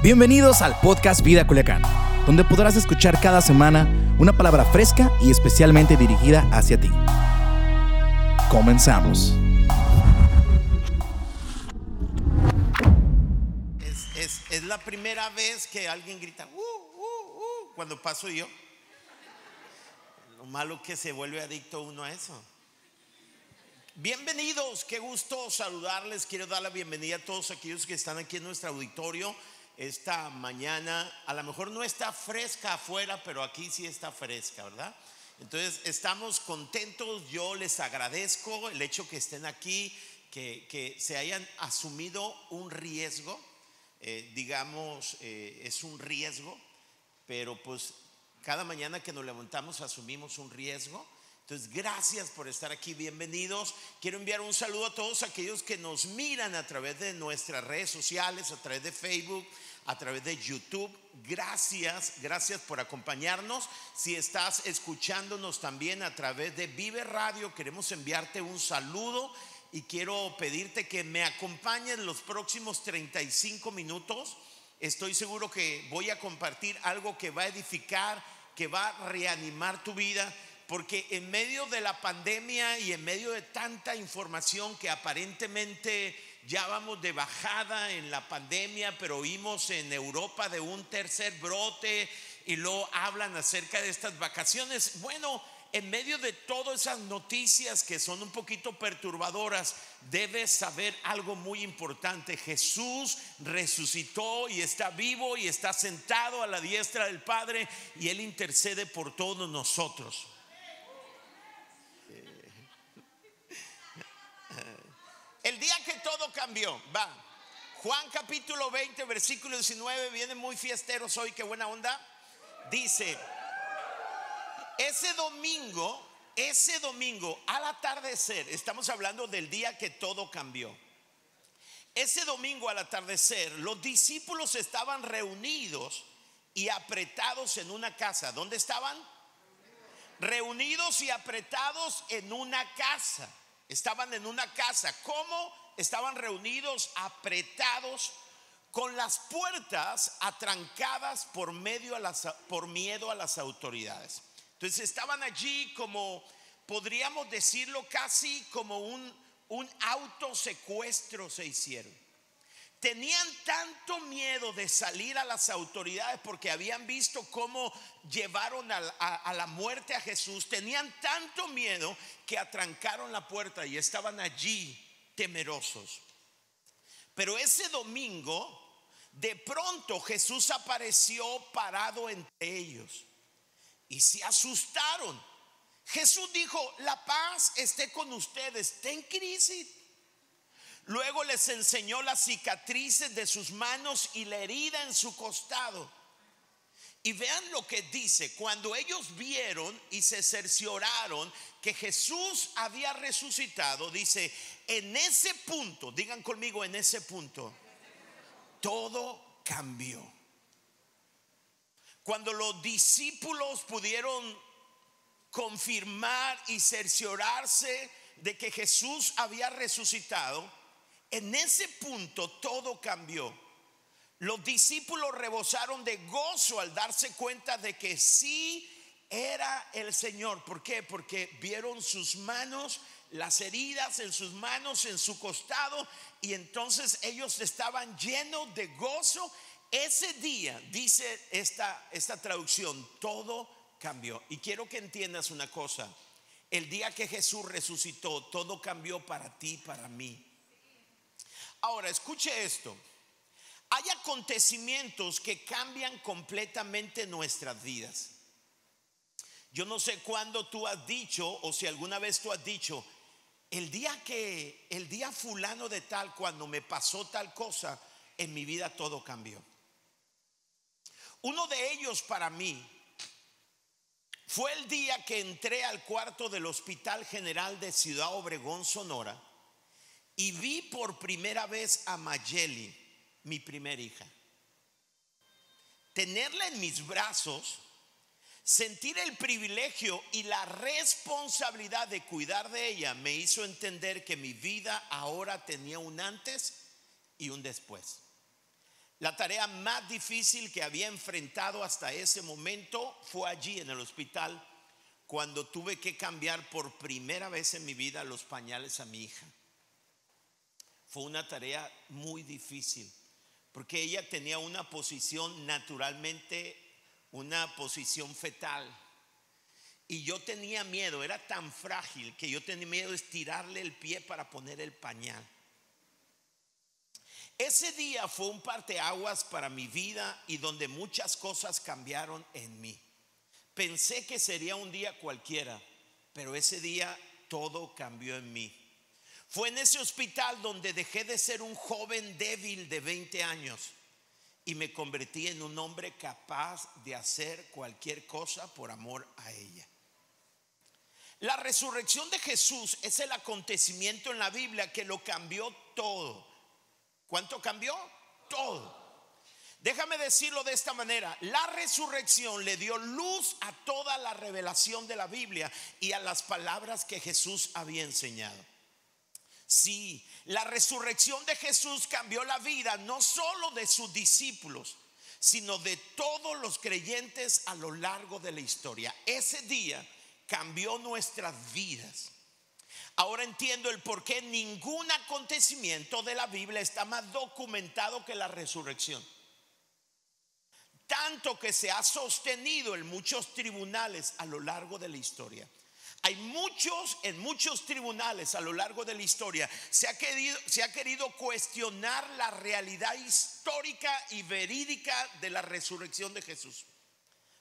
Bienvenidos al podcast Vida Culiacán, donde podrás escuchar cada semana una palabra fresca y especialmente dirigida hacia ti. Comenzamos. Es, la primera vez que alguien grita, "Uh, uh, uh", cuando paso yo. Lo malo que se vuelve adicto uno a eso. Bienvenidos, qué gusto saludarles. Quiero dar la bienvenida a todos aquellos que están aquí en nuestro auditorio esta mañana. A lo mejor no está fresca afuera, pero aquí sí está fresca, ¿verdad? Entonces estamos contentos, yo les agradezco el hecho que estén aquí, que, que se hayan asumido un riesgo, eh, digamos, eh, es un riesgo, pero pues cada mañana que nos levantamos asumimos un riesgo. Entonces, gracias por estar aquí, bienvenidos. Quiero enviar un saludo a todos aquellos que nos miran a través de nuestras redes sociales, a través de Facebook, a través de YouTube. Gracias, gracias por acompañarnos. Si estás escuchándonos también a través de Vive Radio, queremos enviarte un saludo y quiero pedirte que me acompañes los próximos 35 minutos. Estoy seguro que voy a compartir algo que va a edificar, que va a reanimar tu vida, porque en medio de la pandemia y en medio de tanta información que aparentemente ya vamos de bajada en la pandemia, pero oímos en Europa de un tercer brote y luego hablan acerca de estas vacaciones. Bueno, en medio de todas esas noticias que son un poquito perturbadoras, debes saber algo muy importante. Jesús resucitó y está vivo y está sentado a la diestra del Padre y Él intercede por todos nosotros. El día que todo cambió, va. Juan capítulo 20, versículo 19, vienen muy fiesteros hoy, qué buena onda. Dice, ese domingo, ese domingo al atardecer, estamos hablando del día que todo cambió. Ese domingo al atardecer, los discípulos estaban reunidos y apretados en una casa. ¿Dónde estaban? Reunidos y apretados en una casa. Estaban en una casa. ¿Cómo estaban reunidos, apretados, con las puertas atrancadas por, medio a las, por miedo a las autoridades? Entonces estaban allí como, podríamos decirlo casi como un, un autosecuestro se hicieron. Tenían tanto miedo de salir a las autoridades porque habían visto cómo llevaron a, la muerte a Jesús. Tenían tanto miedo que atrancaron la puerta y estaban allí temerosos. Pero ese domingo, de pronto Jesús apareció parado entre ellos y se asustaron. Jesús dijo, la paz esté con ustedes, está en crisis. Luego les enseñó las cicatrices de sus manos y la herida en su costado. Y vean lo que dice, cuando ellos vieron y se cercioraron que Jesús había resucitado, dice, en ese punto, digan conmigo, en ese punto, todo cambió. Cuando los discípulos pudieron confirmar y cerciorarse de que Jesús había resucitado, en ese punto todo cambió. Los discípulos rebosaron de gozo al darse cuenta de que sí era el Señor. ¿Por qué? Porque vieron sus manos, las heridas en sus manos, en su costado, y entonces ellos estaban llenos de gozo. Ese día, dice esta, esta traducción, todo cambió. Y quiero que entiendas una cosa. El día que Jesús resucitó, todo cambió para ti, para mí. Ahora, escuche esto. Hay acontecimientos que cambian completamente nuestras vidas. Yo no sé cuándo tú has dicho o si alguna vez tú has dicho, el día que, el día fulano de tal, cuando me pasó tal cosa, en mi vida todo cambió. Uno de ellos para mí fue el día que entré al cuarto del Hospital General de Ciudad Obregón, Sonora, y vi por primera vez a Mayeli, mi primera hija. Tenerla en mis brazos, sentir el privilegio y la responsabilidad de cuidar de ella me hizo entender que mi vida ahora tenía un antes y un después. La tarea más difícil que había enfrentado hasta ese momento fue allí en el hospital cuando tuve que cambiar por primera vez en mi vida los pañales a mi hija. Fue una tarea muy difícil porque ella tenía una posición naturalmente, una posición fetal. Y yo tenía miedo, era tan frágil que yo tenía miedo de estirarle el pie para poner el pañal. Ese día fue un parteaguas para mi vida y donde muchas cosas cambiaron en mí. Pensé que sería un día cualquiera, pero ese día todo cambió en mí. Fue en ese hospital donde dejé de ser un joven débil de 20 años y me convertí en un hombre capaz de hacer cualquier cosa por amor a ella. La resurrección de Jesús es el acontecimiento en la Biblia que lo cambió todo. ¿Cuánto cambió? Todo. Déjame decirlo de esta manera, la resurrección le dio luz a toda la revelación de la Biblia y a las palabras que Jesús había enseñado. Sí, la resurrección de Jesús cambió la vida no solo de sus discípulos, sino de todos los creyentes a lo largo de la historia. Ese día cambió nuestras vidas. Ahora entiendo el por qué ningún acontecimiento de la Biblia está más documentado que la resurrección. Tanto que se ha sostenido en muchos tribunales a lo largo de la historia. Hay muchos, en muchos tribunales a lo largo de la historia, se ha querido, cuestionar la realidad histórica y verídica de la resurrección de Jesús.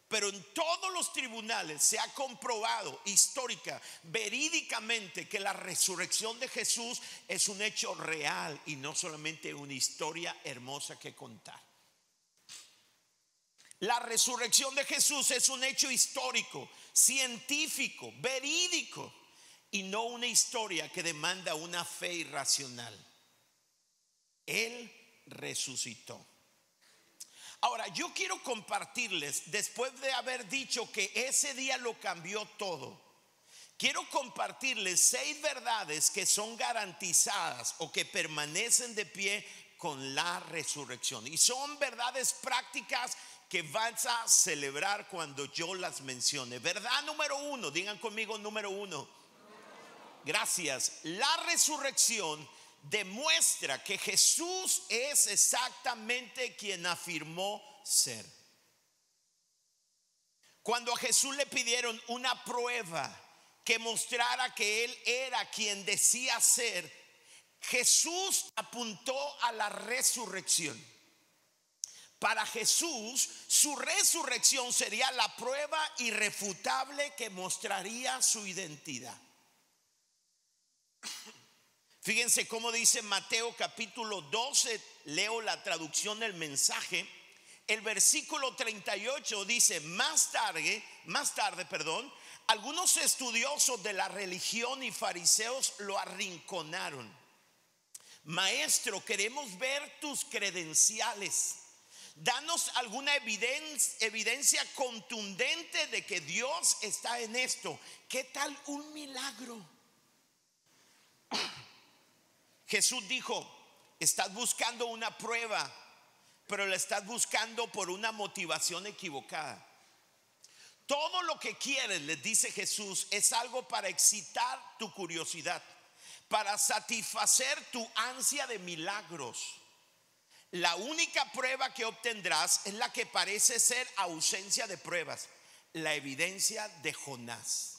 Pero en todos los tribunales se ha comprobado histórica, verídicamente, que la resurrección de Jesús es un hecho real y no solamente una historia hermosa que contar. La resurrección de Jesús es un hecho histórico, científico, verídico y no una historia que demanda una fe irracional. Él resucitó. Ahora, yo quiero compartirles, después de haber dicho que ese día lo cambió todo, quiero compartirles seis verdades que son garantizadas o que permanecen de pie con la resurrección. Y son verdades prácticas que vas a celebrar cuando yo las mencione. Verdad número uno, digan conmigo número uno. Gracias. La resurrección demuestra que Jesús es exactamente quien afirmó ser. Cuando a Jesús le pidieron una prueba que mostrara que Él era quien decía ser, Jesús apuntó a la resurrección. Para Jesús, su resurrección sería la prueba irrefutable que mostraría su identidad. Fíjense cómo dice Mateo capítulo 12, leo la traducción del mensaje. El versículo 38 dice, más tarde, más tarde, perdón, algunos estudiosos de la religión y fariseos lo arrinconaron. Maestro, queremos ver tus credenciales. Danos alguna evidencia, contundente de que Dios está en esto. ¿Qué tal un milagro? Jesús dijo, estás buscando una prueba, pero la estás buscando por una motivación equivocada. Todo lo que quieres, les dice Jesús, es algo para excitar tu curiosidad, para satisfacer tu ansia de milagros. La única prueba que obtendrás es la que parece ser ausencia de pruebas, la evidencia de Jonás.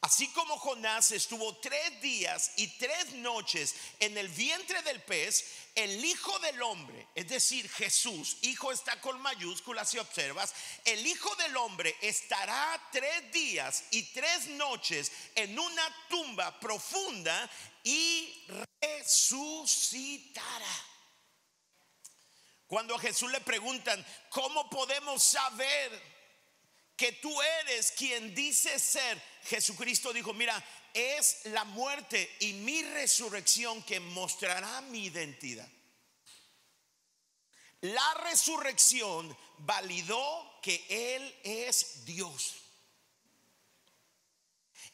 Así como Jonás estuvo tres días y tres noches en el vientre del pez, el Hijo del Hombre, es decir, Jesús, Hijo está con mayúsculas si observas, el Hijo del Hombre estará tres días y tres noches en una tumba profunda y resucitará. Cuando a Jesús le preguntan, ¿cómo podemos saber que tú eres quien dice ser, Jesucristo dijo, mira, es la muerte y mi resurrección que mostrará mi identidad. La resurrección validó que Él es Dios.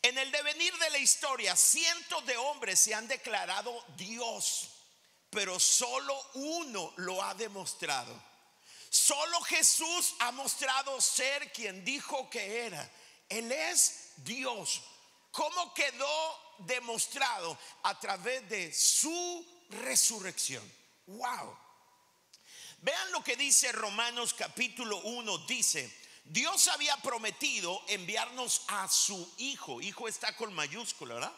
En el devenir de la historia, cientos de hombres se han declarado Dios, pero solo uno lo ha demostrado. Solo Jesús ha mostrado ser quien dijo que era. Él es Dios. ¿Cómo quedó demostrado? A través de su resurrección. Wow. Vean lo que dice Romanos capítulo 1. Dice, Dios había prometido enviarnos a su Hijo. Hijo está con mayúscula, ¿verdad?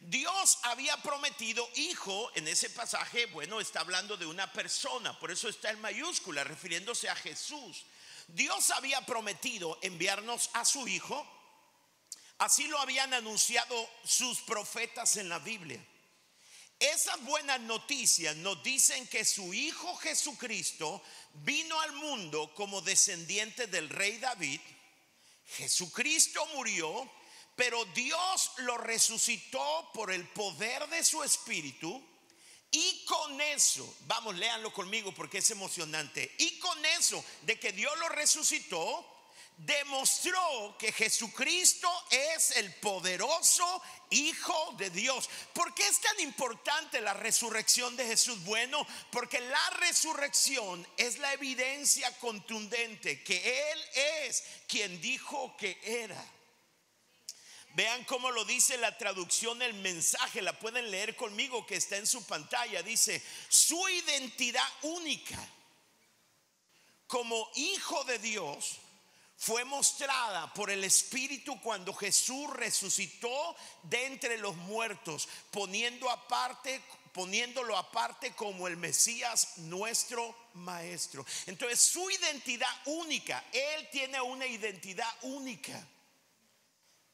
Dios había prometido hijo en ese pasaje, bueno, está hablando de una persona, por eso está en mayúscula, refiriéndose a Jesús. Dios había prometido enviarnos a su hijo, así lo habían anunciado sus profetas en la Biblia. Esas buenas noticias nos dicen que su hijo Jesucristo vino al mundo como descendiente del rey David. Jesucristo murió pero Dios lo resucitó por el poder de su espíritu. Y con eso, vamos, léanlo conmigo porque es emocionante. Y con eso de que Dios lo resucitó, demostró que Jesucristo es el poderoso Hijo de Dios. ¿Por qué es tan importante la resurrección de Jesús? Bueno, porque la resurrección es la evidencia contundente que Él es quien dijo que era. Vean cómo lo dice la traducción del mensaje, la pueden leer conmigo que está en su pantalla. Dice, su identidad única como hijo de Dios fue mostrada por el Espíritu cuando Jesús resucitó de entre los muertos, poniendo aparte poniéndolo aparte como el Mesías nuestro maestro. Entonces, su identidad única, él tiene una identidad única.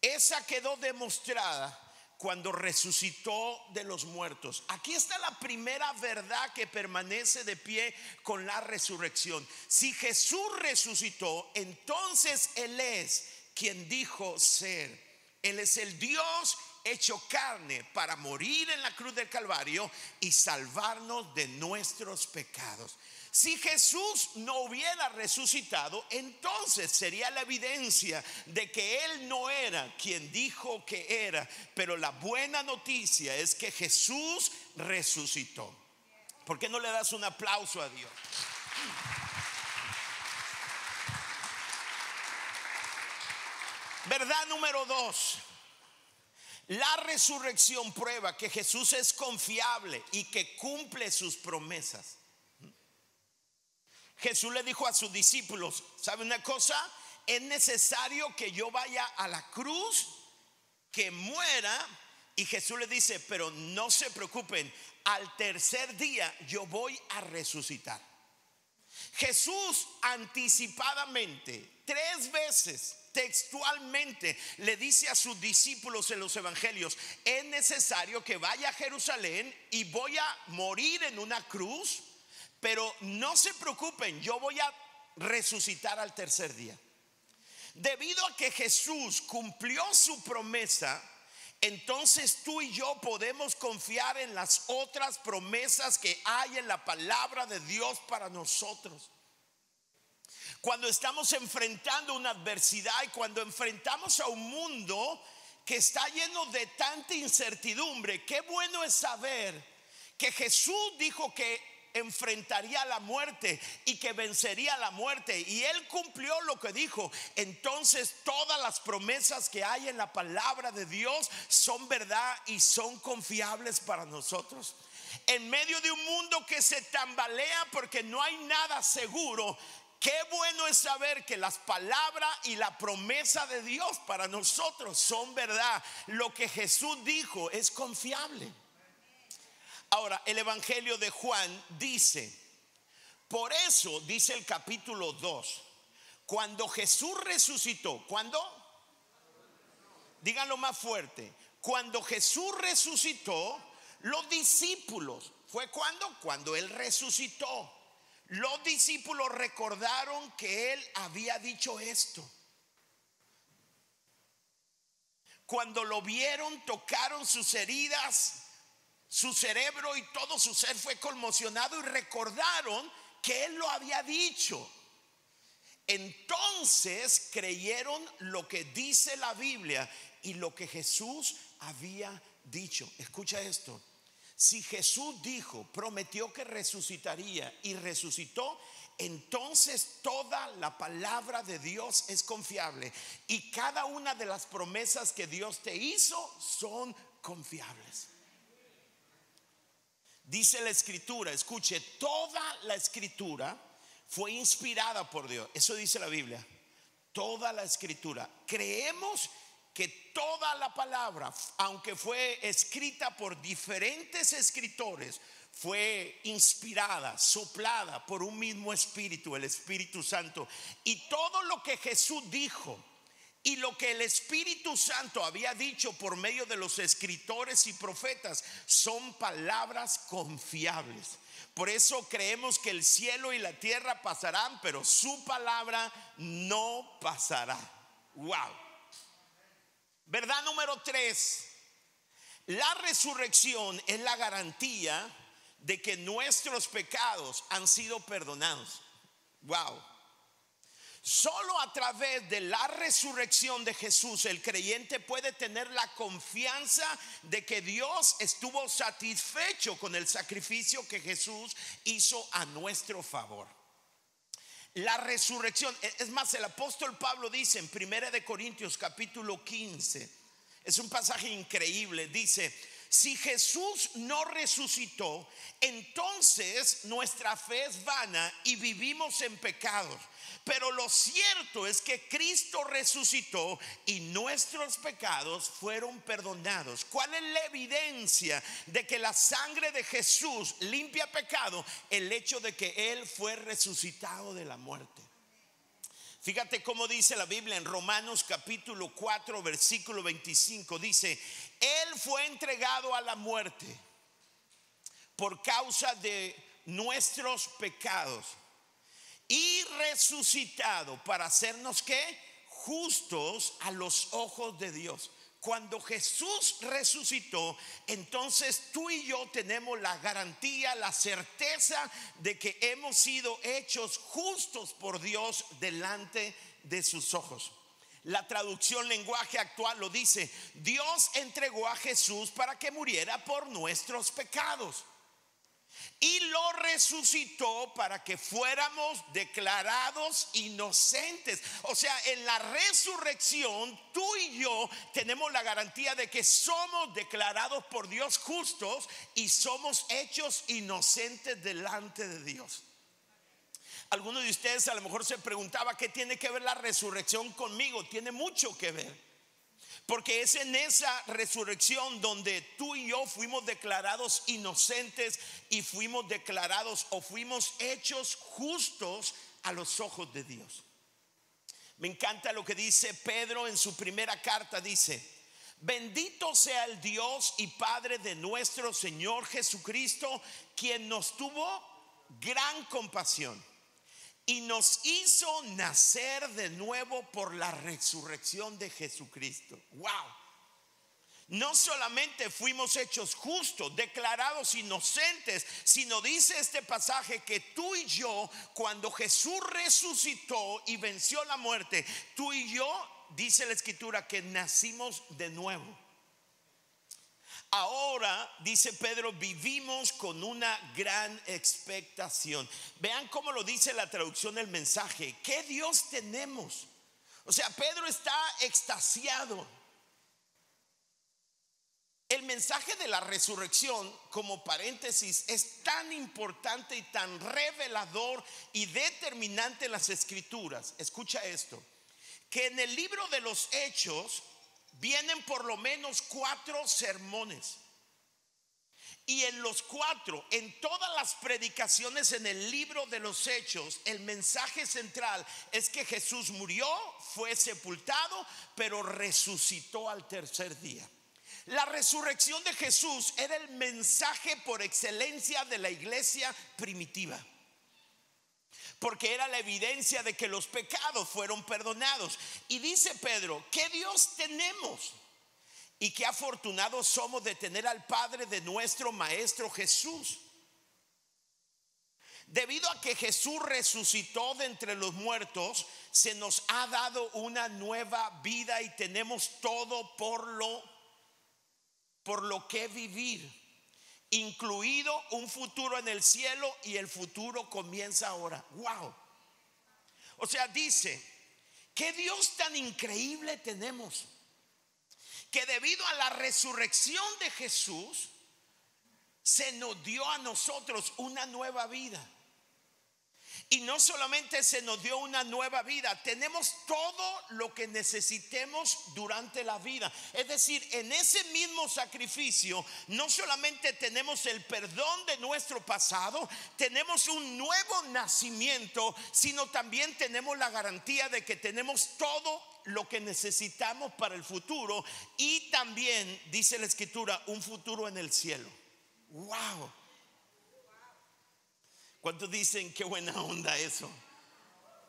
Esa quedó demostrada cuando resucitó de los muertos. Aquí está la primera verdad que permanece de pie con la resurrección. Si Jesús resucitó, entonces Él es quien dijo ser. Él es el Dios hecho carne para morir en la cruz del Calvario y salvarnos de nuestros pecados. Si Jesús no hubiera resucitado, entonces sería la evidencia de que Él no era quien dijo que era. Pero la buena noticia es que Jesús resucitó. ¿Por qué no le das un aplauso a Dios? Verdad número dos. La resurrección prueba que Jesús es confiable y que cumple sus promesas. Jesús le dijo a sus discípulos, ¿sabe una cosa? Es necesario que yo vaya a la cruz, que muera. Y Jesús le dice, pero no se preocupen, al tercer día yo voy a resucitar. Jesús anticipadamente, tres veces, textualmente, le dice a sus discípulos en los evangelios, es necesario que vaya a Jerusalén y voy a morir en una cruz pero no se preocupen, yo voy a resucitar al tercer día. Debido a que Jesús cumplió su promesa, entonces tú y yo podemos confiar en las otras promesas que hay en la palabra de Dios para nosotros. Cuando estamos enfrentando una adversidad y cuando enfrentamos a un mundo que está lleno de tanta incertidumbre, qué bueno es saber que Jesús dijo que enfrentaría la muerte y que vencería la muerte. Y él cumplió lo que dijo. Entonces todas las promesas que hay en la palabra de Dios son verdad y son confiables para nosotros. En medio de un mundo que se tambalea porque no hay nada seguro, Qué bueno es saber que las palabras y la promesa de Dios para nosotros son verdad. Lo que Jesús dijo es confiable. Ahora, el Evangelio de Juan dice, por eso dice el capítulo 2, cuando Jesús resucitó, ¿cuándo? Díganlo más fuerte, cuando Jesús resucitó, los discípulos, ¿fue cuando? Cuando Él resucitó. Los discípulos recordaron que Él había dicho esto. Cuando lo vieron, tocaron sus heridas su cerebro y todo su ser fue conmocionado y recordaron que él lo había dicho. Entonces creyeron lo que dice la Biblia y lo que Jesús había dicho. Escucha esto. Si Jesús dijo, prometió que resucitaría y resucitó, entonces toda la palabra de Dios es confiable y cada una de las promesas que Dios te hizo son confiables. Dice la escritura, escuche, toda la escritura fue inspirada por Dios. Eso dice la Biblia. Toda la escritura. Creemos que toda la palabra, aunque fue escrita por diferentes escritores, fue inspirada, soplada por un mismo espíritu, el Espíritu Santo. Y todo lo que Jesús dijo y lo que el Espíritu Santo había dicho por medio de los escritores y profetas son palabras confiables. Por eso creemos que el cielo y la tierra pasarán, pero su palabra no pasará. Wow. Verdad número tres. La resurrección es la garantía de que nuestros pecados han sido perdonados. Wow. Solo a través de la resurrección de Jesús el creyente puede tener la confianza de que Dios estuvo satisfecho con el sacrificio que Jesús hizo a nuestro favor. La resurrección, e-, es más, el apóstol Pablo dice en 1 de Corintios capítulo 15, es un pasaje increíble, dice, si Jesús no resucitó, entonces nuestra fe es vana y vivimos en pecados. Pero lo cierto es que Cristo resucitó y nuestros pecados fueron perdonados. ¿Cuál es la evidencia de que la sangre de Jesús limpia pecado? El hecho de que Él fue resucitado de la muerte. Fíjate cómo dice la Biblia en Romanos capítulo 4 versículo 25. Dice, Él fue entregado a la muerte por causa de nuestros pecados y resucitado para hacernos que justos a los ojos de Dios. Cuando Jesús resucitó, entonces tú y yo tenemos la garantía, la certeza de que hemos sido hechos justos por Dios delante de sus ojos. La traducción lenguaje actual lo dice, Dios entregó a Jesús para que muriera por nuestros pecados y lo resucitó para que fuéramos declarados inocentes. O sea, en la resurrección tú y yo tenemos la garantía de que somos declarados por Dios justos y somos hechos inocentes delante de Dios. Algunos de ustedes a lo mejor se preguntaba qué tiene que ver la resurrección conmigo. Tiene mucho que ver. Porque es en esa resurrección donde tú y yo fuimos declarados inocentes y fuimos declarados o fuimos hechos justos a los ojos de Dios. Me encanta lo que dice Pedro en su primera carta. Dice, bendito sea el Dios y Padre de nuestro Señor Jesucristo, quien nos tuvo gran compasión y nos hizo nacer de nuevo por la resurrección de Jesucristo. Wow. No solamente fuimos hechos justos, declarados inocentes, sino dice este pasaje que tú y yo, cuando Jesús resucitó y venció la muerte, tú y yo, dice la escritura, que nacimos de nuevo. Ahora, dice Pedro, vivimos con una gran expectación. Vean cómo lo dice la traducción del mensaje. ¿Qué Dios tenemos? O sea, Pedro está extasiado. El mensaje de la resurrección, como paréntesis, es tan importante y tan revelador y determinante en las escrituras. Escucha esto, que en el libro de los hechos vienen por lo menos cuatro sermones. Y en los cuatro, en todas las predicaciones en el libro de los hechos, el mensaje central es que Jesús murió, fue sepultado, pero resucitó al tercer día. La resurrección de Jesús era el mensaje por excelencia de la iglesia primitiva porque era la evidencia de que los pecados fueron perdonados. Y dice Pedro, ¿qué Dios tenemos? Y qué afortunados somos de tener al Padre de nuestro Maestro Jesús. Debido a que Jesús resucitó de entre los muertos, se nos ha dado una nueva vida y tenemos todo por lo por lo que vivir. Incluido un futuro en el cielo y el futuro comienza ahora. Wow. O sea, dice, ¿qué Dios tan increíble tenemos? Que debido a la resurrección de Jesús, se nos dio a nosotros una nueva vida. Y no solamente se nos dio una nueva vida, tenemos todo lo que necesitemos durante la vida. Es decir, en ese mismo sacrificio no solamente tenemos el perdón de nuestro pasado, tenemos un nuevo nacimiento, sino también tenemos la garantía de que tenemos todo lo que necesitamos para el futuro y también, dice la escritura, un futuro en el cielo. ¡Wow! ¿Cuántos dicen qué buena onda eso?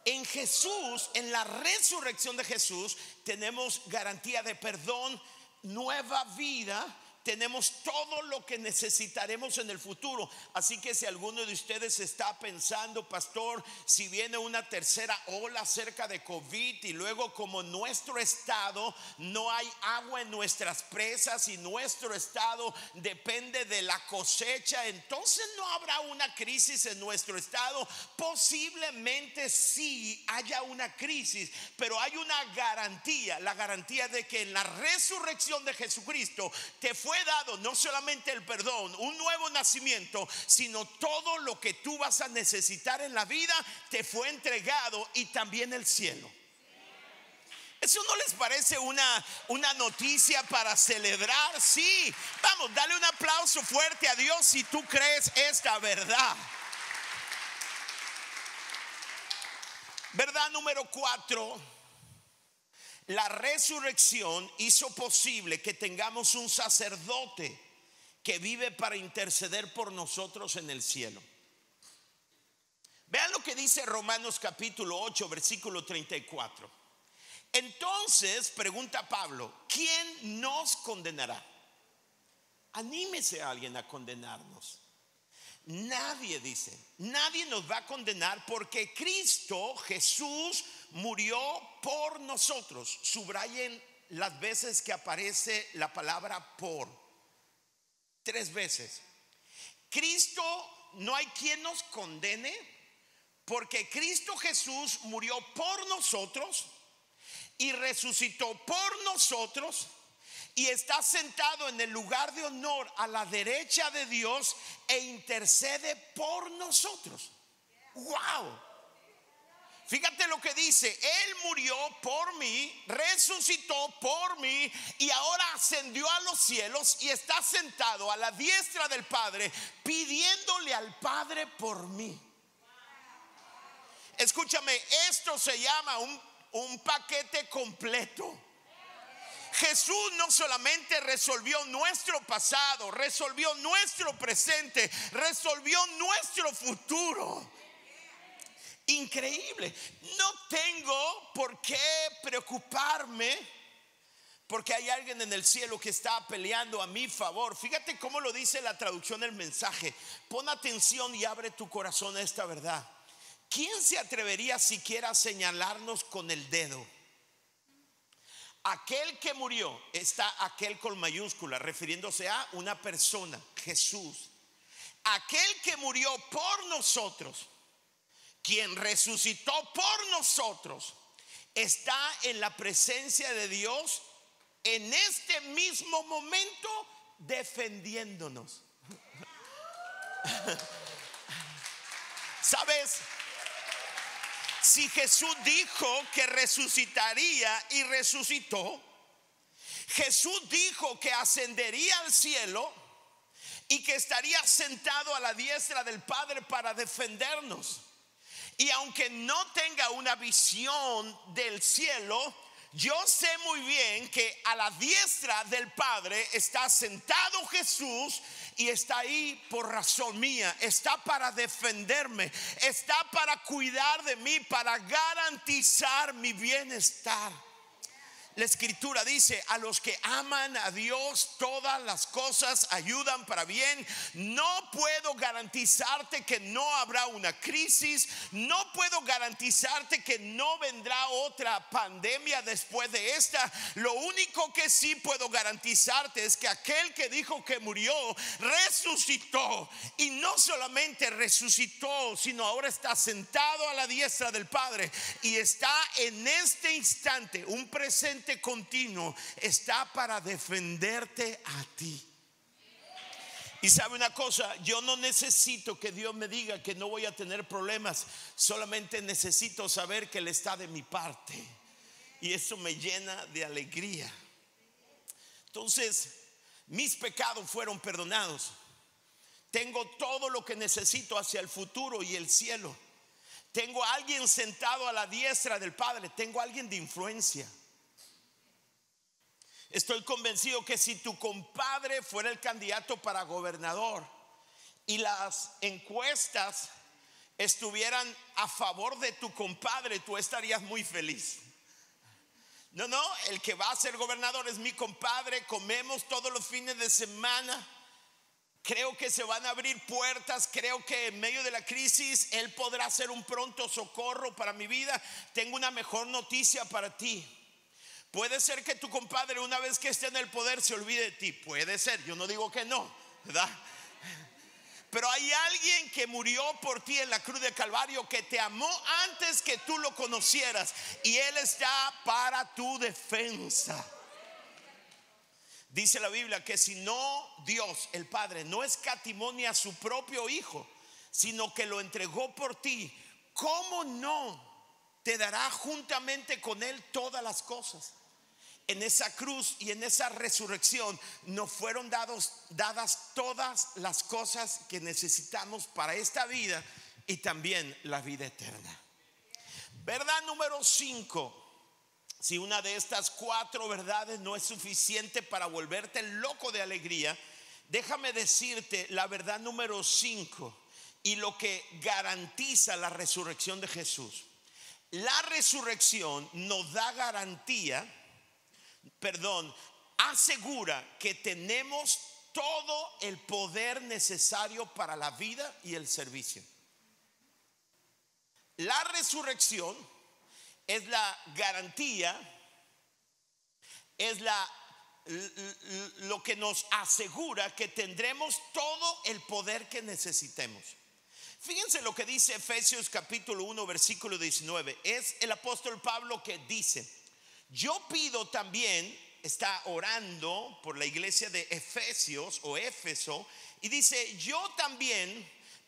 En Jesús, en la resurrección de Jesús, tenemos garantía de perdón, nueva vida tenemos todo lo que necesitaremos en el futuro. Así que si alguno de ustedes está pensando, pastor, si viene una tercera ola cerca de COVID y luego como nuestro estado no hay agua en nuestras presas y nuestro estado depende de la cosecha, entonces no habrá una crisis en nuestro estado. Posiblemente sí haya una crisis, pero hay una garantía, la garantía de que en la resurrección de Jesucristo te fue dado no solamente el perdón, un nuevo nacimiento, sino todo lo que tú vas a necesitar en la vida te fue entregado y también el cielo. ¿Eso no les parece una, una noticia para celebrar? Sí. Vamos, dale un aplauso fuerte a Dios si tú crees esta verdad. Verdad número cuatro la resurrección hizo posible que tengamos un sacerdote que vive para interceder por nosotros en el cielo. Vean lo que dice Romanos capítulo 8, versículo 34. Entonces, pregunta Pablo, ¿quién nos condenará? Anímese a alguien a condenarnos. Nadie dice, nadie nos va a condenar porque Cristo Jesús murió por nosotros. Subrayen las veces que aparece la palabra por. Tres veces. Cristo, no hay quien nos condene porque Cristo Jesús murió por nosotros y resucitó por nosotros y está sentado en el lugar de honor a la derecha de Dios e intercede por nosotros. ¡Wow! Fíjate lo que dice, Él murió por mí, resucitó por mí y ahora ascendió a los cielos y está sentado a la diestra del Padre pidiéndole al Padre por mí. Escúchame, esto se llama un, un paquete completo. Jesús no solamente resolvió nuestro pasado, resolvió nuestro presente, resolvió nuestro futuro. Increíble. No tengo por qué preocuparme porque hay alguien en el cielo que está peleando a mi favor. Fíjate cómo lo dice la traducción del mensaje. Pon atención y abre tu corazón a esta verdad. ¿Quién se atrevería siquiera a señalarnos con el dedo? Aquel que murió está aquel con mayúscula, refiriéndose a una persona, Jesús. Aquel que murió por nosotros, quien resucitó por nosotros, está en la presencia de Dios en este mismo momento defendiéndonos. ¿Sabes? Si Jesús dijo que resucitaría y resucitó, Jesús dijo que ascendería al cielo y que estaría sentado a la diestra del Padre para defendernos. Y aunque no tenga una visión del cielo, yo sé muy bien que a la diestra del Padre está sentado Jesús y está ahí por razón mía, está para defenderme, está para cuidar de mí, para garantizar mi bienestar. La escritura dice, a los que aman a Dios, todas las cosas ayudan para bien. No puedo garantizarte que no habrá una crisis, no puedo garantizarte que no vendrá otra pandemia después de esta. Lo único que sí puedo garantizarte es que aquel que dijo que murió, resucitó. Y no solamente resucitó, sino ahora está sentado a la diestra del Padre y está en este instante un presente continuo está para defenderte a ti. Y sabe una cosa, yo no necesito que Dios me diga que no voy a tener problemas, solamente necesito saber que Él está de mi parte. Y eso me llena de alegría. Entonces, mis pecados fueron perdonados. Tengo todo lo que necesito hacia el futuro y el cielo. Tengo a alguien sentado a la diestra del Padre. Tengo alguien de influencia. Estoy convencido que si tu compadre fuera el candidato para gobernador y las encuestas estuvieran a favor de tu compadre, tú estarías muy feliz. No, no, el que va a ser gobernador es mi compadre, comemos todos los fines de semana. Creo que se van a abrir puertas, creo que en medio de la crisis Él podrá ser un pronto socorro para mi vida. Tengo una mejor noticia para ti. Puede ser que tu compadre una vez que esté en el poder se olvide de ti. Puede ser, yo no digo que no, ¿verdad? Pero hay alguien que murió por ti en la cruz de Calvario que te amó antes que tú lo conocieras y Él está para tu defensa. Dice la Biblia que si no Dios, el Padre, no escatimonia a su propio Hijo, sino que lo entregó por ti, ¿cómo no te dará juntamente con Él todas las cosas? En esa cruz y en esa resurrección nos fueron dadas todas las cosas que necesitamos para esta vida y también la vida eterna. Verdad número 5. Si una de estas cuatro verdades no es suficiente para volverte loco de alegría, déjame decirte la verdad número 5 y lo que garantiza la resurrección de Jesús. La resurrección nos da garantía perdón, asegura que tenemos todo el poder necesario para la vida y el servicio. La resurrección es la garantía, es la lo que nos asegura que tendremos todo el poder que necesitemos. Fíjense lo que dice Efesios capítulo 1 versículo 19. Es el apóstol Pablo que dice, yo pido también, está orando por la iglesia de Efesios o Éfeso, y dice, yo también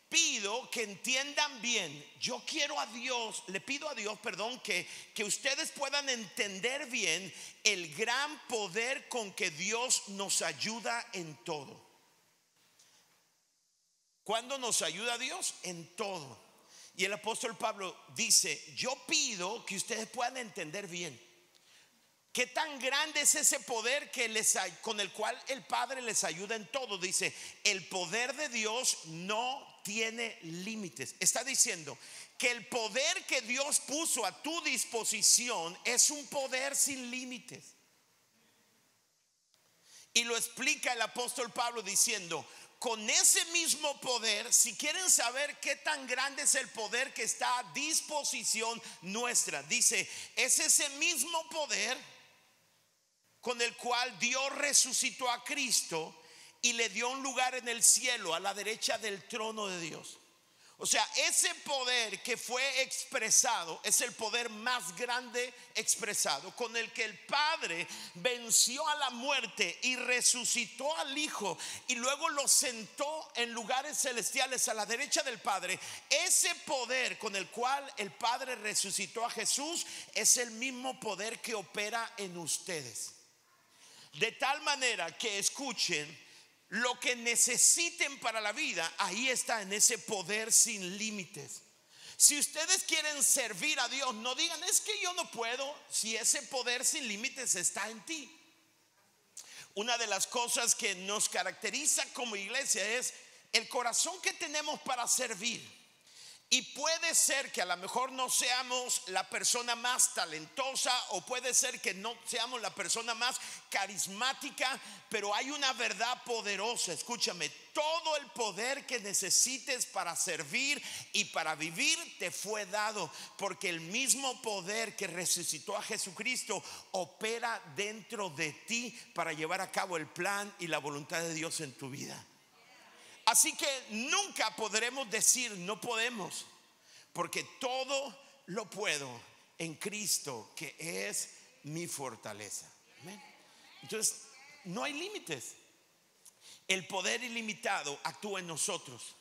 pido que entiendan bien, yo quiero a Dios, le pido a Dios, perdón, que, que ustedes puedan entender bien el gran poder con que Dios nos ayuda en todo. ¿Cuándo nos ayuda Dios? En todo. Y el apóstol Pablo dice, yo pido que ustedes puedan entender bien ¿Qué tan grande es ese poder que les, con el cual el Padre les ayuda en todo? Dice, el poder de Dios no tiene límites. Está diciendo que el poder que Dios puso a tu disposición es un poder sin límites. Y lo explica el apóstol Pablo diciendo, con ese mismo poder, si quieren saber qué tan grande es el poder que está a disposición nuestra, dice, es ese mismo poder con el cual Dios resucitó a Cristo y le dio un lugar en el cielo a la derecha del trono de Dios. O sea, ese poder que fue expresado es el poder más grande expresado, con el que el Padre venció a la muerte y resucitó al Hijo y luego lo sentó en lugares celestiales a la derecha del Padre. Ese poder con el cual el Padre resucitó a Jesús es el mismo poder que opera en ustedes. De tal manera que escuchen lo que necesiten para la vida, ahí está en ese poder sin límites. Si ustedes quieren servir a Dios, no digan, es que yo no puedo, si ese poder sin límites está en ti. Una de las cosas que nos caracteriza como iglesia es el corazón que tenemos para servir. Y puede ser que a lo mejor no seamos la persona más talentosa o puede ser que no seamos la persona más carismática, pero hay una verdad poderosa. Escúchame, todo el poder que necesites para servir y para vivir te fue dado, porque el mismo poder que resucitó a Jesucristo opera dentro de ti para llevar a cabo el plan y la voluntad de Dios en tu vida. Así que nunca podremos decir no podemos, porque todo lo puedo en Cristo, que es mi fortaleza. Entonces, no hay límites. El poder ilimitado actúa en nosotros.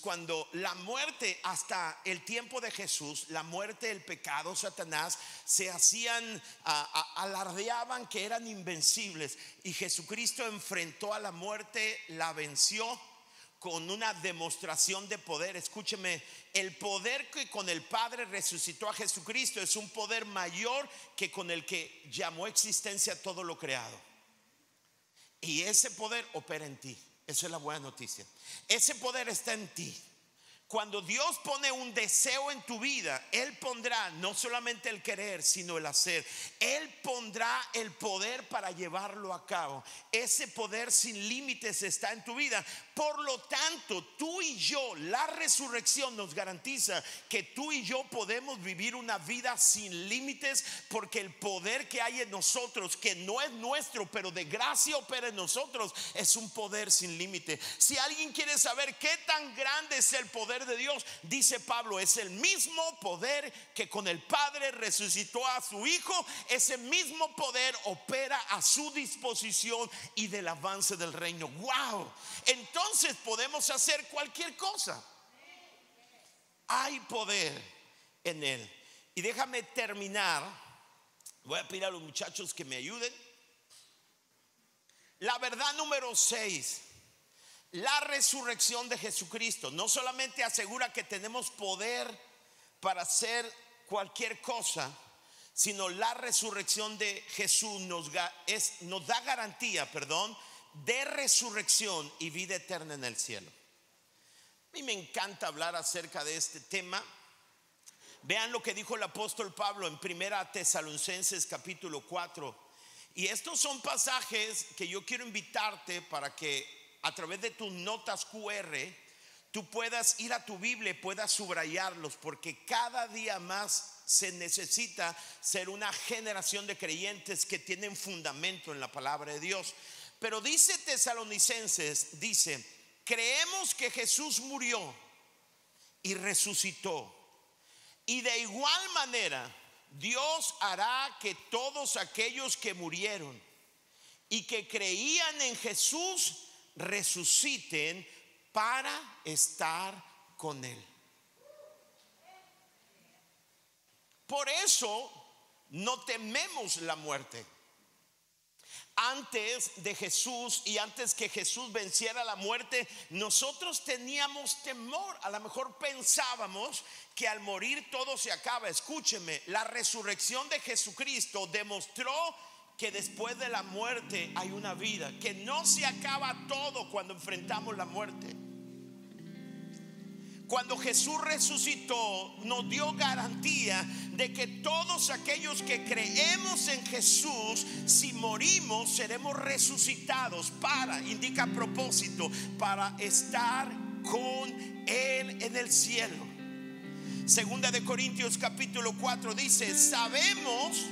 Cuando la muerte, hasta el tiempo de Jesús, la muerte, el pecado, Satanás, se hacían, alardeaban que eran invencibles. Y Jesucristo enfrentó a la muerte, la venció con una demostración de poder. Escúcheme, el poder que con el Padre resucitó a Jesucristo es un poder mayor que con el que llamó existencia todo lo creado. Y ese poder opera en ti. Esa es la buena noticia. Ese poder está en ti. Cuando Dios pone un deseo en tu vida, Él pondrá no solamente el querer, sino el hacer. Él pondrá el poder para llevarlo a cabo. Ese poder sin límites está en tu vida. Por lo tanto, tú y yo, la resurrección nos garantiza que tú y yo podemos vivir una vida sin límites porque el poder que hay en nosotros, que no es nuestro, pero de gracia opera en nosotros, es un poder sin límite. Si alguien quiere saber qué tan grande es el poder de Dios, dice Pablo, es el mismo poder que con el Padre resucitó a su Hijo, ese mismo poder opera a su disposición y del avance del reino. ¡Wow! Entonces, podemos hacer cualquier cosa. Hay poder en Él. Y déjame terminar. Voy a pedir a los muchachos que me ayuden. La verdad número 6. La resurrección de Jesucristo no solamente asegura que tenemos poder para hacer cualquier cosa, sino la resurrección de Jesús nos, nos da garantía, perdón, de resurrección y vida eterna en el cielo. A mí me encanta hablar acerca de este tema. Vean lo que dijo el apóstol Pablo en Primera Tesalonicenses capítulo 4. Y estos son pasajes que yo quiero invitarte para que a través de tus notas QR tú puedas ir a tu Biblia puedas subrayarlos, porque cada día más se necesita ser una generación de creyentes que tienen fundamento en la palabra de Dios. Pero dice tesalonicenses, dice, creemos que Jesús murió y resucitó. Y de igual manera, Dios hará que todos aquellos que murieron y que creían en Jesús resuciten para estar con Él. Por eso no tememos la muerte antes de Jesús y antes que Jesús venciera la muerte, nosotros teníamos temor. A lo mejor pensábamos que al morir todo se acaba. Escúcheme, la resurrección de Jesucristo demostró que después de la muerte hay una vida, que no se acaba todo cuando enfrentamos la muerte. Cuando Jesús resucitó, nos dio garantía de que todos aquellos que creemos en Jesús, si morimos, seremos resucitados para, indica propósito, para estar con Él en el cielo. Segunda de Corintios capítulo 4 dice, sabemos,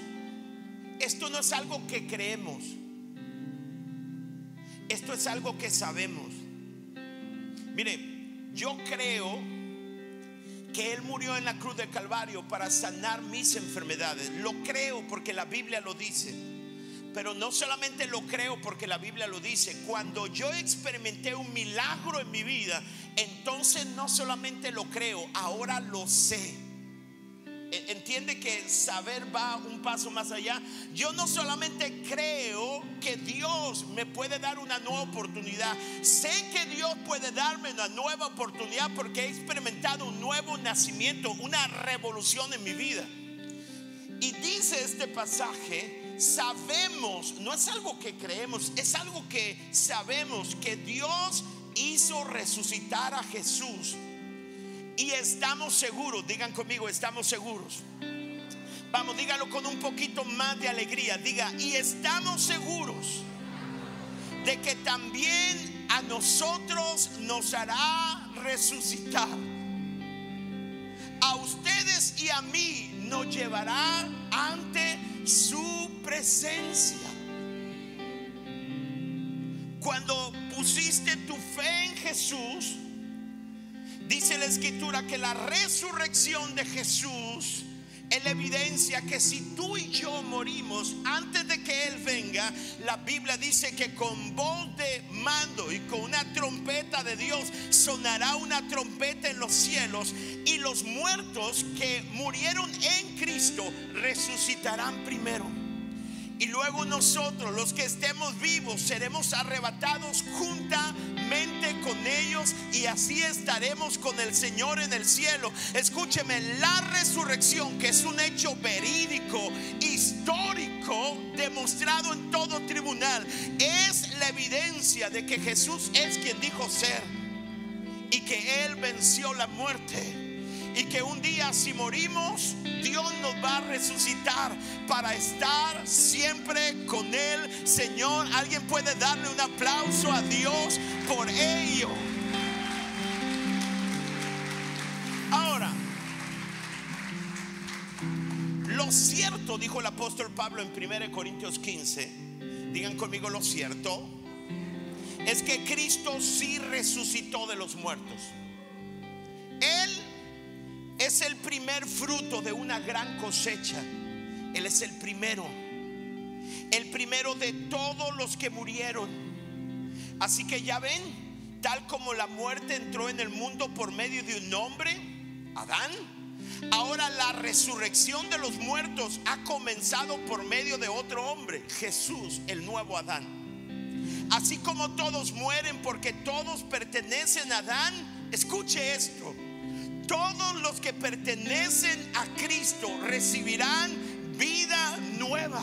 esto no es algo que creemos, esto es algo que sabemos. Mire, yo creo que Él murió en la cruz del Calvario para sanar mis enfermedades. Lo creo porque la Biblia lo dice. Pero no solamente lo creo porque la Biblia lo dice. Cuando yo experimenté un milagro en mi vida, entonces no solamente lo creo, ahora lo sé. E, entiende que saber va un paso más allá. Yo no solamente creo que Dios me puede dar una nueva oportunidad, sé que Dios puede darme una nueva oportunidad porque he experimentado un nuevo nacimiento, una revolución en mi vida. Y dice este pasaje, sabemos, no es algo que creemos, es algo que sabemos que Dios hizo resucitar a Jesús Y estamos seguros, digan conmigo, estamos seguros. Vamos, dígalo con un poquito más de alegría. Diga, y estamos seguros de que también a nosotros nos hará resucitar. A ustedes y a mí nos llevará ante su presencia. Cuando pusiste tu fe en Jesús, dice la escritura que la resurrección de Jesús es la evidencia que si tú y yo morimos antes de que Él venga, la Biblia dice que con voz de mando y con una trompeta de Dios sonará una trompeta en los cielos y los muertos que murieron en Cristo resucitarán primero. Y luego nosotros, los que estemos vivos, seremos arrebatados juntamente con ellos y así estaremos con el Señor en el cielo. Escúcheme, la resurrección, que es un hecho verídico, histórico, demostrado en todo tribunal, es la evidencia de que Jesús es quien dijo ser y que Él venció la muerte y que un día si morimos, Dios nos va a resucitar para estar siempre con Él. Señor, alguien puede darle un aplauso a Dios por ello. Ahora, lo cierto, dijo el apóstol Pablo en 1 Corintios 15, digan conmigo lo cierto, es que Cristo sí resucitó de los muertos. Es el primer fruto de una gran cosecha. Él es el primero. El primero de todos los que murieron. Así que ya ven, tal como la muerte entró en el mundo por medio de un hombre, Adán, ahora la resurrección de los muertos ha comenzado por medio de otro hombre, Jesús, el nuevo Adán. Así como todos mueren porque todos pertenecen a Adán, escuche esto todos los que pertenecen a Cristo recibirán vida nueva.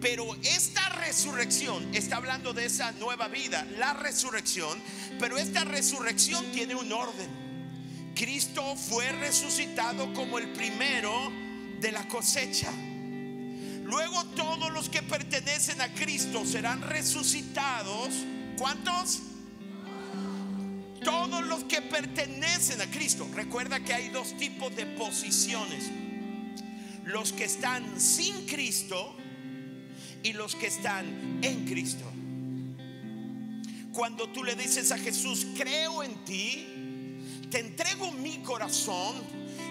Pero esta resurrección, está hablando de esa nueva vida, la resurrección, pero esta resurrección tiene un orden. Cristo fue resucitado como el primero de la cosecha. Luego todos los que pertenecen a Cristo serán resucitados. ¿Cuántos? Todos los que pertenecen a Cristo. Recuerda que hay dos tipos de posiciones. Los que están sin Cristo y los que están en Cristo. Cuando tú le dices a Jesús, creo en ti, te entrego mi corazón,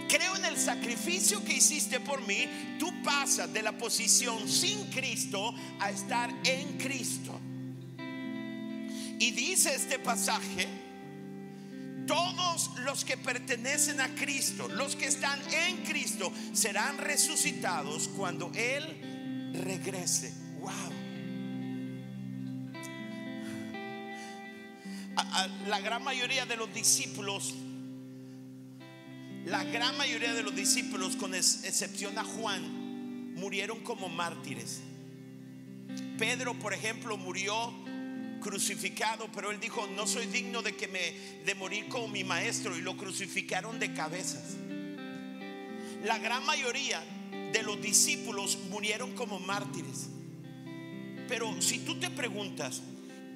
creo en el sacrificio que hiciste por mí, tú pasas de la posición sin Cristo a estar en Cristo. Y dice este pasaje, todos los que pertenecen a Cristo, los que están en Cristo, serán resucitados cuando Él regrese. Wow. la gran mayoría de los discípulos, la gran mayoría de los discípulos, con excepción a Juan, murieron como mártires. Pedro, por ejemplo, murió crucificado, pero él dijo, no soy digno de que me de morir como mi maestro y lo crucificaron de cabezas. La gran mayoría de los discípulos murieron como mártires. Pero si tú te preguntas,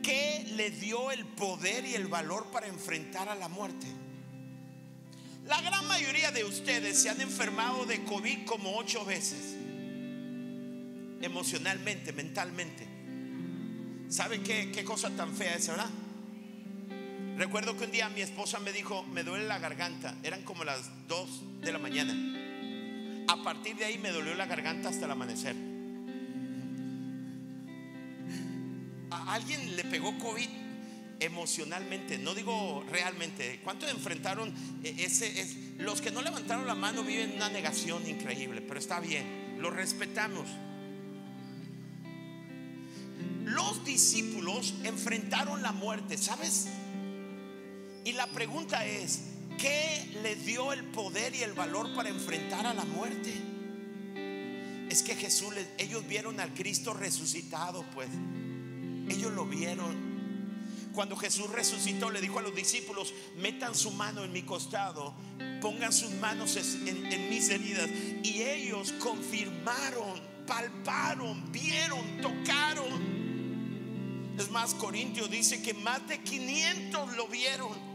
¿qué le dio el poder y el valor para enfrentar a la muerte? La gran mayoría de ustedes se han enfermado de COVID como ocho veces, emocionalmente, mentalmente. ¿Sabe qué, qué cosa tan fea es, verdad? Recuerdo que un día mi esposa me dijo, me duele la garganta. Eran como las 2 de la mañana. A partir de ahí me dolió la garganta hasta el amanecer. A alguien le pegó COVID emocionalmente, no digo realmente. ¿Cuántos enfrentaron e, ese? Es, los que no levantaron la mano viven una negación increíble, pero está bien, lo respetamos los discípulos enfrentaron la muerte, ¿sabes? Y la pregunta es, ¿qué le dio el poder y el valor para enfrentar a la muerte? Es que Jesús, ellos vieron al Cristo resucitado, pues. Ellos lo vieron. Cuando Jesús resucitó, le dijo a los discípulos, metan su mano en mi costado, pongan sus manos en, en mis heridas. Y ellos confirmaron, palparon, vieron, tocaron. Es más, Corintio dice que más de 500 lo vieron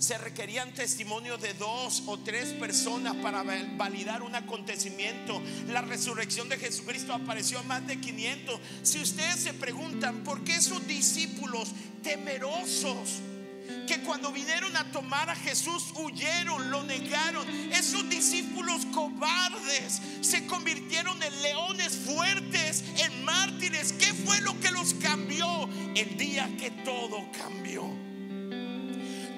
se requerían testimonios de dos o tres personas para validar un acontecimiento. La resurrección de Jesucristo apareció a más de 500. Si ustedes se preguntan por qué esos discípulos temerosos que cuando vinieron a tomar a Jesús huyeron, lo negaron. Esos discípulos cobardes se convirtieron en leones fuertes, en mártires. ¿Qué fue lo que los cambió el día que todo cambió?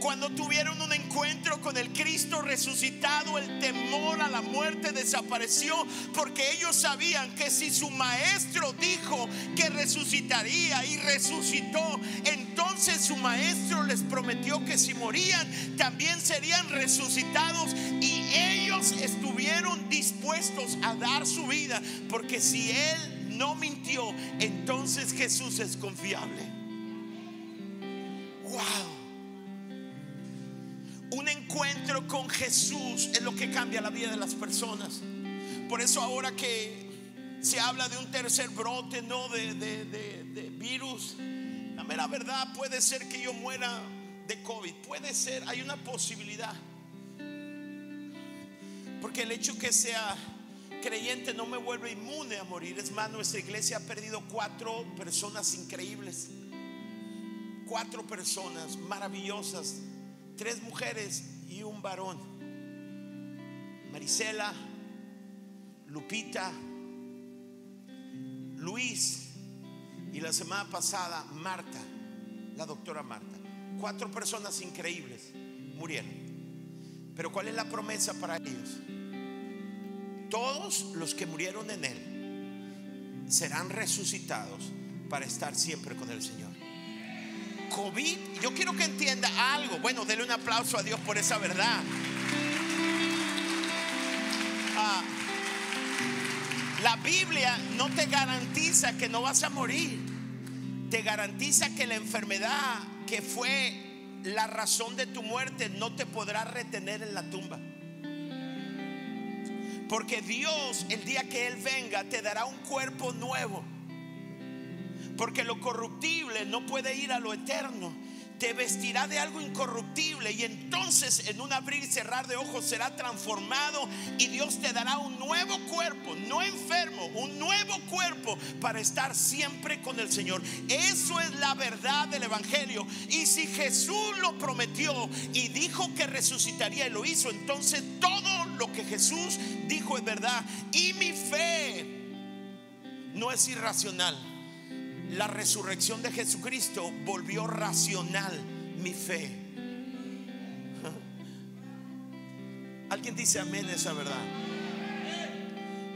Cuando tuvieron un encuentro con el Cristo resucitado, el temor a la muerte desapareció porque ellos sabían que si su maestro dijo que resucitaría y resucitó, entonces su maestro les prometió que si morían también serían resucitados y ellos estuvieron dispuestos a dar su vida porque si él no mintió, entonces Jesús es confiable. Wow un encuentro con Jesús es lo que cambia la vida de las personas. Por eso ahora que se habla de un tercer brote, no de, virus, la mera verdad puede ser que yo muera de COVID, puede ser, hay una posibilidad. Porque el hecho que sea creyente no me vuelve inmune a morir. Es más, nuestra iglesia ha perdido cuatro personas increíbles. Cuatro personas maravillosas tres mujeres y un varón. Marisela, Lupita, Luis y la semana pasada Marta, la doctora Marta. Cuatro personas increíbles murieron. Pero ¿cuál es la promesa para ellos? Todos los que murieron en Él serán resucitados para estar siempre con el Señor. COVID, yo quiero que entienda algo. Bueno, denle un aplauso a Dios por esa verdad. Ah, la Biblia no te garantiza que no vas a morir. Te garantiza que la enfermedad que fue la razón de tu muerte no te podrá retener en la tumba. Porque Dios, el día que Él venga, te dará un cuerpo nuevo porque lo corruptible no puede ir a lo eterno. Te vestirá de algo incorruptible y entonces en un abrir y cerrar de ojos será transformado y Dios te dará un nuevo cuerpo, no enfermo, un nuevo cuerpo para estar siempre con el Señor. Eso es la verdad del Evangelio. Y si Jesús lo prometió y dijo que resucitaría y lo hizo, entonces todo lo que Jesús dijo es verdad. Y mi fe no es irracional la resurrección de Jesucristo volvió racional mi fe. ¿Alguien dice amén esa verdad?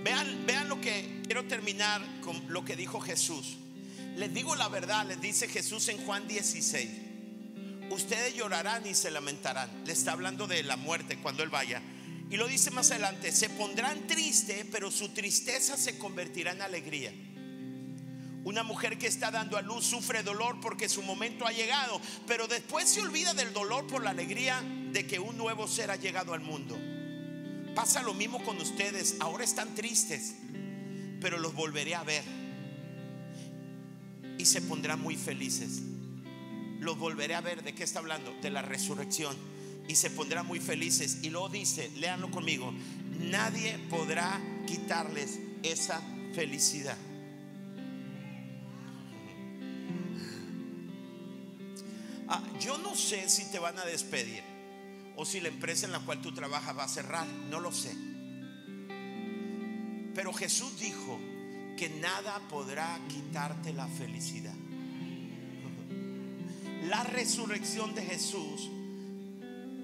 Vean, vean lo que quiero terminar con lo que dijo Jesús. Les digo la verdad, les dice Jesús en Juan 16. Ustedes llorarán y se lamentarán. Le está hablando de la muerte cuando Él vaya. Y lo dice más adelante, se pondrán triste, pero su tristeza se convertirá en alegría. Una mujer que está dando a luz sufre dolor porque su momento ha llegado, pero después se olvida del dolor por la alegría de que un nuevo ser ha llegado al mundo. Pasa lo mismo con ustedes, ahora están tristes, pero los volveré a ver y se pondrán muy felices. Los volveré a ver, ¿de qué está hablando? De la resurrección. Y se pondrán muy felices. Y luego dice, léanlo conmigo, nadie podrá quitarles esa felicidad. Yo no sé si te van a despedir o si la empresa en la cual tú trabajas va a cerrar, no lo sé. Pero Jesús dijo que nada podrá quitarte la felicidad. La resurrección de Jesús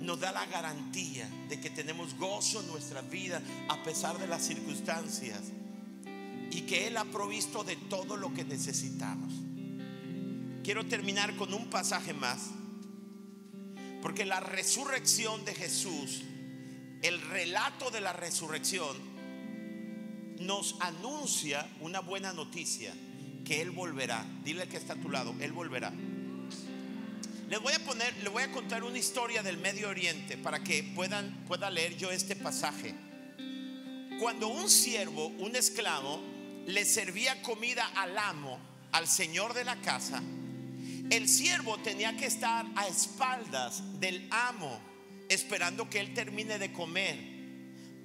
nos da la garantía de que tenemos gozo en nuestra vida a pesar de las circunstancias y que Él ha provisto de todo lo que necesitamos. Quiero terminar con un pasaje más. Porque la resurrección de Jesús, el relato de la resurrección, nos anuncia una buena noticia, que Él volverá. Dile que está a tu lado, Él volverá. Les voy a poner, les voy a contar una historia del Medio Oriente para que puedan pueda leer yo este pasaje. Cuando un siervo, un esclavo, le servía comida al amo, al señor de la casa, el siervo tenía que estar a espaldas del amo, esperando que él termine de comer,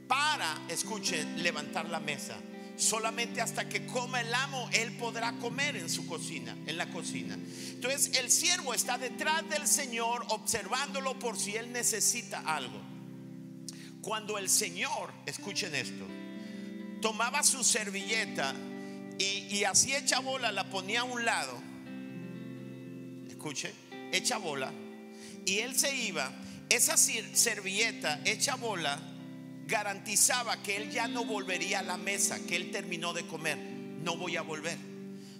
para, escuchen, levantar la mesa. Solamente hasta que coma el amo, él podrá comer en su cocina, en la cocina. Entonces el siervo está detrás del Señor observándolo por si él necesita algo. Cuando el Señor, escuchen esto, tomaba su servilleta y, y así hecha bola la ponía a un lado, escuche, hecha bola, y él se iba, esa servilleta hecha bola garantizaba que él ya no volvería a la mesa, que él terminó de comer, no voy a volver.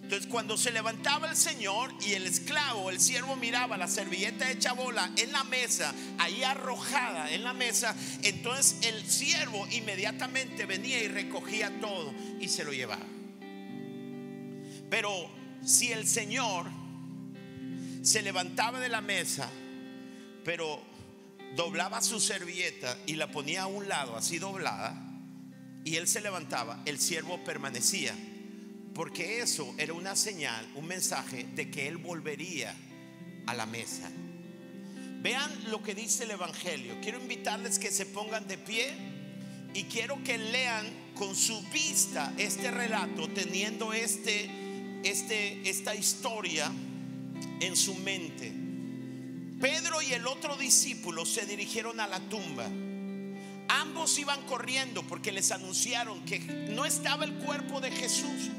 Entonces cuando se levantaba el Señor y el esclavo, el siervo miraba la servilleta hecha bola en la mesa, ahí arrojada en la mesa, entonces el siervo inmediatamente venía y recogía todo y se lo llevaba. Pero si el Señor se levantaba de la mesa, pero doblaba su servilleta y la ponía a un lado, así doblada, y él se levantaba, el siervo permanecía, porque eso era una señal, un mensaje de que él volvería a la mesa. Vean lo que dice el Evangelio. Quiero invitarles que se pongan de pie y quiero que lean con su vista este relato, teniendo este, este, esta historia en su mente. Pedro y el otro discípulo se dirigieron a la tumba. Ambos iban corriendo porque les anunciaron que no estaba el cuerpo de Jesús.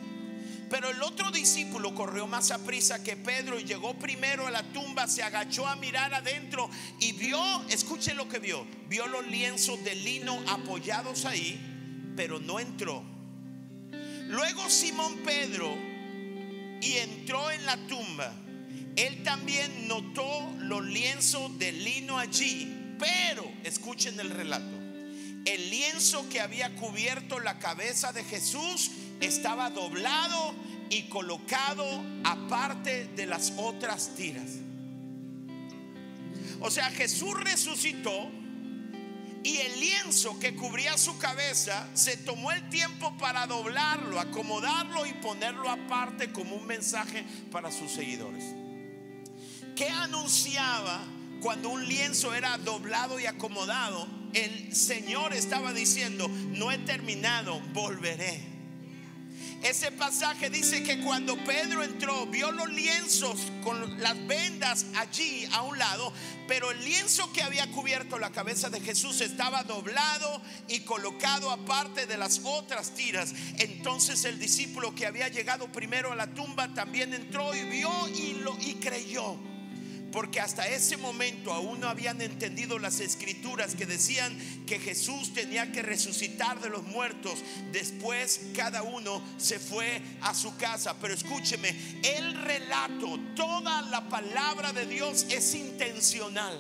Pero el otro discípulo corrió más a prisa que Pedro y llegó primero a la tumba, se agachó a mirar adentro y vio, escuche lo que vio, vio los lienzos de lino apoyados ahí, pero no entró. Luego Simón Pedro y entró en la tumba él también notó los lienzos de lino allí, pero escuchen el relato. El lienzo que había cubierto la cabeza de Jesús estaba doblado y colocado aparte de las otras tiras. O sea, Jesús resucitó y el lienzo que cubría su cabeza se tomó el tiempo para doblarlo, acomodarlo y ponerlo aparte como un mensaje para sus seguidores. ¿Qué anunciaba cuando un lienzo era doblado y acomodado? El Señor estaba diciendo, no he terminado, volveré. Ese pasaje dice que cuando Pedro entró, vio los lienzos con las vendas allí a un lado, pero el lienzo que había cubierto la cabeza de Jesús estaba doblado y colocado aparte de las otras tiras. Entonces el discípulo que había llegado primero a la tumba también entró y vio y, lo, y creyó. Porque hasta ese momento aún no habían entendido las escrituras que decían que Jesús tenía que resucitar de los muertos. Después cada uno se fue a su casa. Pero escúcheme, el relato, toda la palabra de Dios es intencional.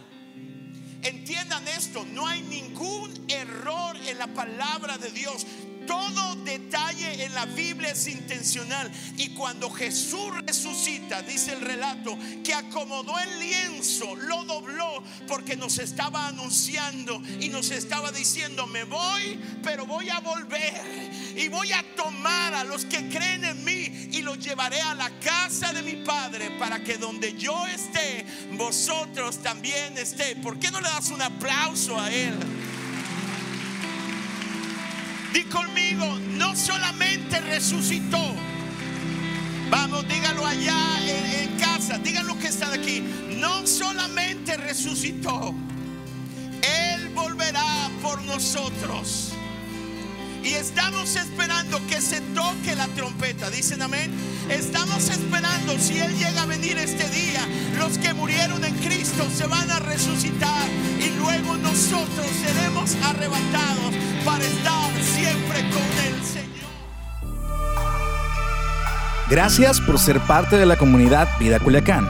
Entiendan esto, no hay ningún error en la palabra de Dios. Todo detalle en la Biblia es intencional. Y cuando Jesús resucita, dice el relato, que acomodó el lienzo, lo dobló, porque nos estaba anunciando y nos estaba diciendo, me voy, pero voy a volver. Y voy a tomar a los que creen en mí y los llevaré a la casa de mi Padre para que donde yo esté, vosotros también esté. ¿Por qué no le das un aplauso a Él? Di conmigo, no solamente resucitó. Vamos, dígalo allá en, casa, díganlo que está aquí. No solamente resucitó, Él volverá por nosotros. Y estamos esperando que se toque la trompeta. Dicen amén. Estamos esperando si Él llega a venir este día. Los que murieron en Cristo se van a resucitar. Y luego nosotros seremos arrebatados para estar siempre con el Señor. Gracias por ser parte de la comunidad Vida Culiacán.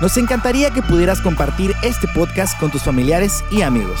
Nos encantaría que pudieras compartir este podcast con tus familiares y amigos.